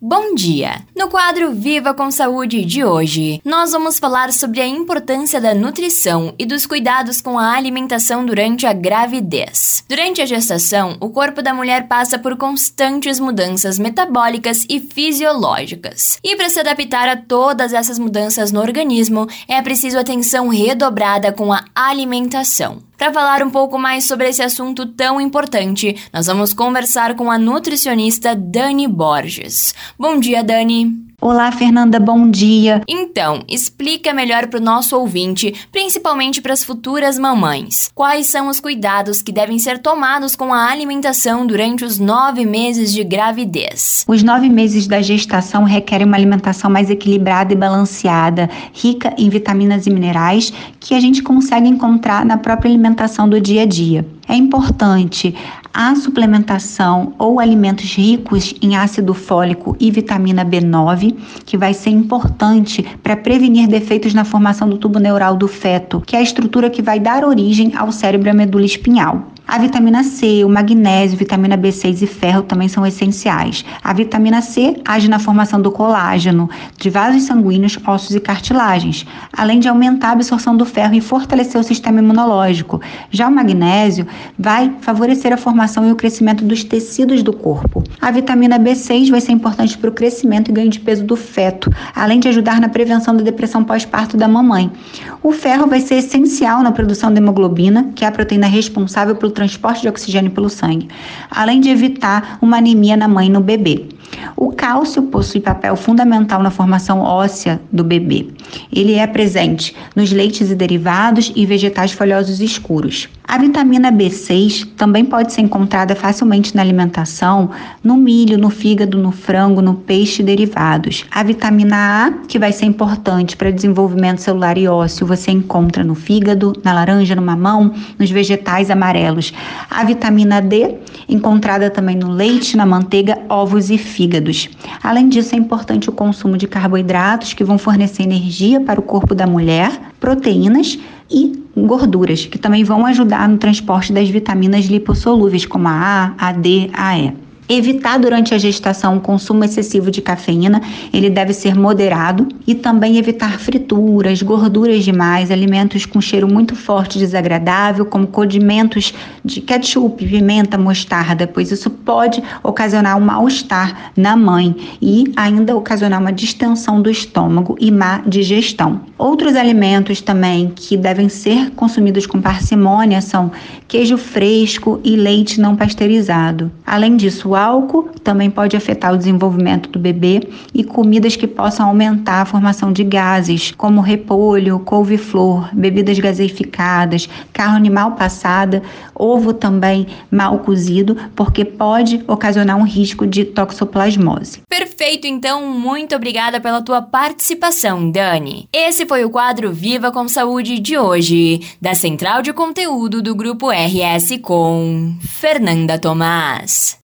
Bom dia! No quadro Viva com Saúde de hoje, nós vamos falar sobre a importância da nutrição e dos cuidados com a alimentação durante a gravidez. Durante a gestação, o corpo da mulher passa por constantes mudanças metabólicas e fisiológicas. E para se adaptar a todas essas mudanças no organismo, é preciso atenção redobrada com a alimentação. Para falar um pouco mais sobre esse assunto tão importante, nós vamos conversar com a nutricionista Dani Borges. Bom dia, Dani. Olá, Fernanda, bom dia. Então, explica melhor para o nosso ouvinte, principalmente para as futuras mamães, quais são os cuidados que devem ser tomados com a alimentação durante os nove meses de gravidez. Os nove meses da gestação requerem uma alimentação mais equilibrada e balanceada, rica em vitaminas e minerais que a gente consegue encontrar na própria alimentação do dia a dia. É importante a suplementação ou alimentos ricos em ácido fólico e vitamina B9, que vai ser importante para prevenir defeitos na formação do tubo neural do feto, que é a estrutura que vai dar origem ao cérebro e à medula espinhal. A vitamina C, o magnésio, vitamina B6 e ferro também são essenciais. A vitamina C age na formação do colágeno, de vasos sanguíneos, ossos e cartilagens, além de aumentar a absorção do ferro e fortalecer o sistema imunológico. Já o magnésio vai favorecer a formação e o crescimento dos tecidos do corpo. A vitamina B6 vai ser importante para o crescimento e ganho de peso do feto, além de ajudar na prevenção da depressão pós-parto da mamãe. O ferro vai ser essencial na produção de hemoglobina, que é a proteína responsável pelo transporte de oxigênio pelo sangue, além de evitar uma anemia na mãe e no bebê. O cálcio possui papel fundamental na formação óssea do bebê. Ele é presente nos leites e derivados e vegetais folhosos escuros. A vitamina B6 também pode ser encontrada facilmente na alimentação, no milho, no fígado, no frango, no peixe e derivados. A vitamina A, que vai ser importante para desenvolvimento celular e ósseo, você encontra no fígado, na laranja, no mamão, nos vegetais amarelos. A vitamina D, encontrada também no leite, na manteiga, ovos e fígados. Além disso, é importante o consumo de carboidratos que vão fornecer energia para o corpo da mulher, proteínas e gorduras, que também vão ajudar no transporte das vitaminas lipossolúveis, como a A, a D, a E. Evitar durante a gestação o consumo excessivo de cafeína, ele deve ser moderado e também evitar frituras, gorduras demais, alimentos com cheiro muito forte e desagradável, como condimentos de ketchup, pimenta, mostarda, pois isso pode ocasionar um mal-estar na mãe e ainda ocasionar uma distensão do estômago e má digestão. Outros alimentos também que devem ser consumidos com parcimônia são queijo fresco e leite não pasteurizado. Além disso, álcool também pode afetar o desenvolvimento do bebê e comidas que possam aumentar a formação de gases, como repolho, couve-flor, bebidas gaseificadas, carne animal passada, ovo também mal cozido, porque pode ocasionar um risco de toxoplasmose. Perfeito, então, muito obrigada pela tua participação, Dani. Esse foi o quadro Viva com Saúde de hoje, da Central de Conteúdo do Grupo RS com Fernanda Tomás.